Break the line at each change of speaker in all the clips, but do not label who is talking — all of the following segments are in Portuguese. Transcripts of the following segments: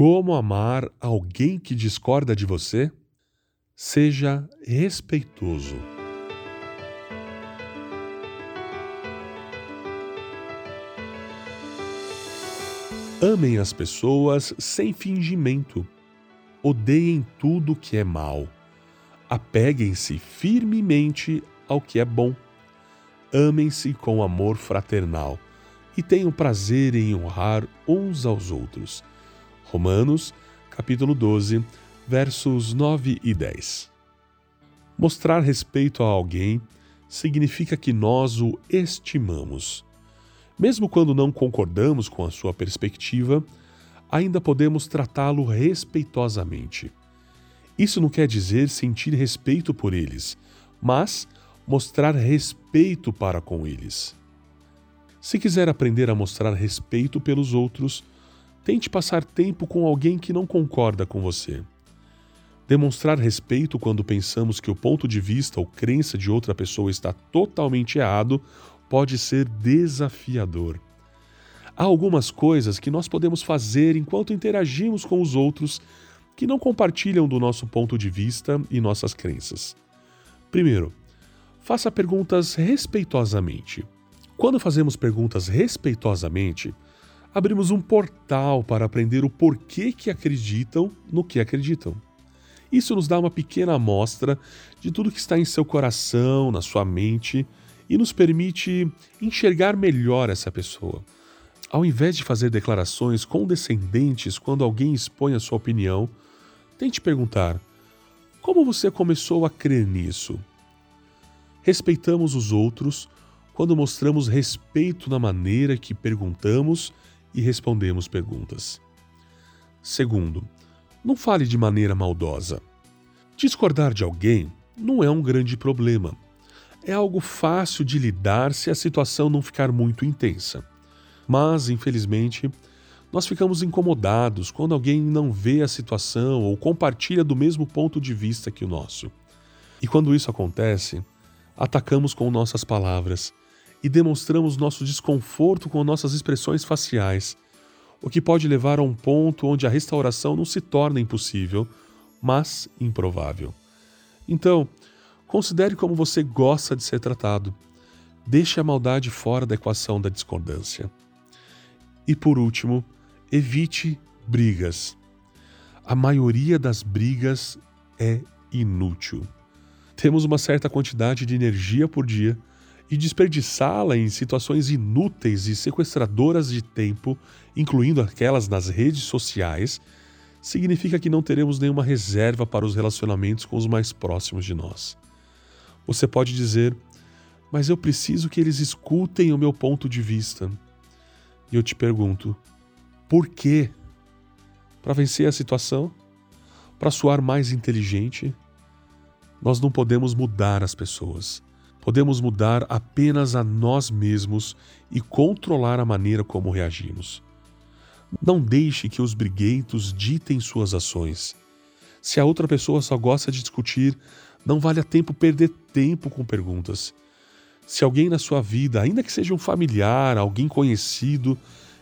Como amar alguém que discorda de você? Seja respeitoso. Amem as pessoas sem fingimento. Odeiem tudo que é mal. Apeguem-se firmemente ao que é bom. Amem-se com amor fraternal e tenham prazer em honrar uns aos outros. Romanos, capítulo 12, versos 9 e 10. Mostrar respeito a alguém significa que nós o estimamos. Mesmo quando não concordamos com a sua perspectiva, ainda podemos tratá-lo respeitosamente. Isso não quer dizer sentir respeito por eles, mas mostrar respeito para com eles. Se quiser aprender a mostrar respeito pelos outros, tente passar tempo com alguém que não concorda com você. Demonstrar respeito quando pensamos que o ponto de vista ou crença de outra pessoa está totalmente errado pode ser desafiador. Há algumas coisas que nós podemos fazer enquanto interagimos com os outros que não compartilham do nosso ponto de vista e nossas crenças. Primeiro, faça perguntas respeitosamente. Quando fazemos perguntas respeitosamente, abrimos um portal para aprender o porquê que acreditam no que acreditam. Isso nos dá uma pequena amostra de tudo que está em seu coração, na sua mente e nos permite enxergar melhor essa pessoa. Ao invés de fazer declarações condescendentes quando alguém expõe a sua opinião, tente perguntar: como você começou a crer nisso? Respeitamos os outros quando mostramos respeito na maneira que perguntamos e respondemos perguntas. Segundo, não fale de maneira maldosa. Discordar de alguém não é um grande problema é algo fácil de lidar se a situação não ficar muito intensa. Mas, infelizmente, nós ficamos incomodados quando alguém não vê a situação ou compartilha do mesmo ponto de vista que o nosso. E quando isso acontece, atacamos com nossas palavras e demonstramos nosso desconforto com nossas expressões faciais, o que pode levar a um ponto onde a restauração não se torna impossível, mas improvável. Então, Considere como você gosta de ser tratado. Deixe a maldade fora da equação da discordância. E por último, evite brigas. A maioria das brigas é inútil. Temos uma certa quantidade de energia por dia e desperdiçá-la em situações inúteis e sequestradoras de tempo, incluindo aquelas nas redes sociais, significa que não teremos nenhuma reserva para os relacionamentos com os mais próximos de nós. Você pode dizer, mas eu preciso que eles escutem o meu ponto de vista. E eu te pergunto, por quê? Para vencer a situação? Para soar mais inteligente? Nós não podemos mudar as pessoas. Podemos mudar apenas a nós mesmos e controlar a maneira como reagimos. Não deixe que os briguentos ditem suas ações. Se a outra pessoa só gosta de discutir, não vale a tempo perder tempo com perguntas. Se alguém na sua vida, ainda que seja um familiar, alguém conhecido,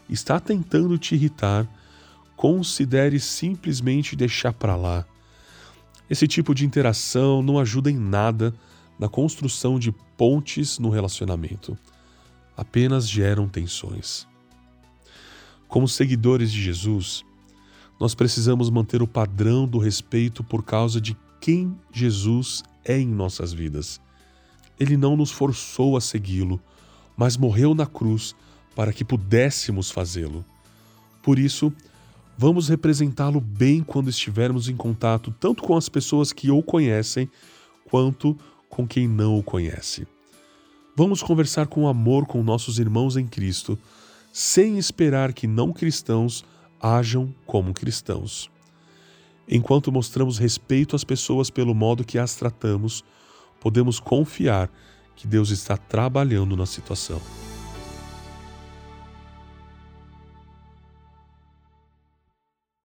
está tentando te irritar, considere simplesmente deixar para lá. Esse tipo de interação não ajuda em nada na construção de pontes no relacionamento. Apenas geram tensões. Como seguidores de Jesus, nós precisamos manter o padrão do respeito por causa de quem Jesus é em nossas vidas. Ele não nos forçou a segui-lo, mas morreu na cruz para que pudéssemos fazê-lo. Por isso, vamos representá-lo bem quando estivermos em contato tanto com as pessoas que o conhecem quanto com quem não o conhece. Vamos conversar com amor com nossos irmãos em Cristo, sem esperar que não cristãos ajam como cristãos. Enquanto mostramos respeito às pessoas pelo modo que as tratamos, podemos confiar que Deus está trabalhando na situação.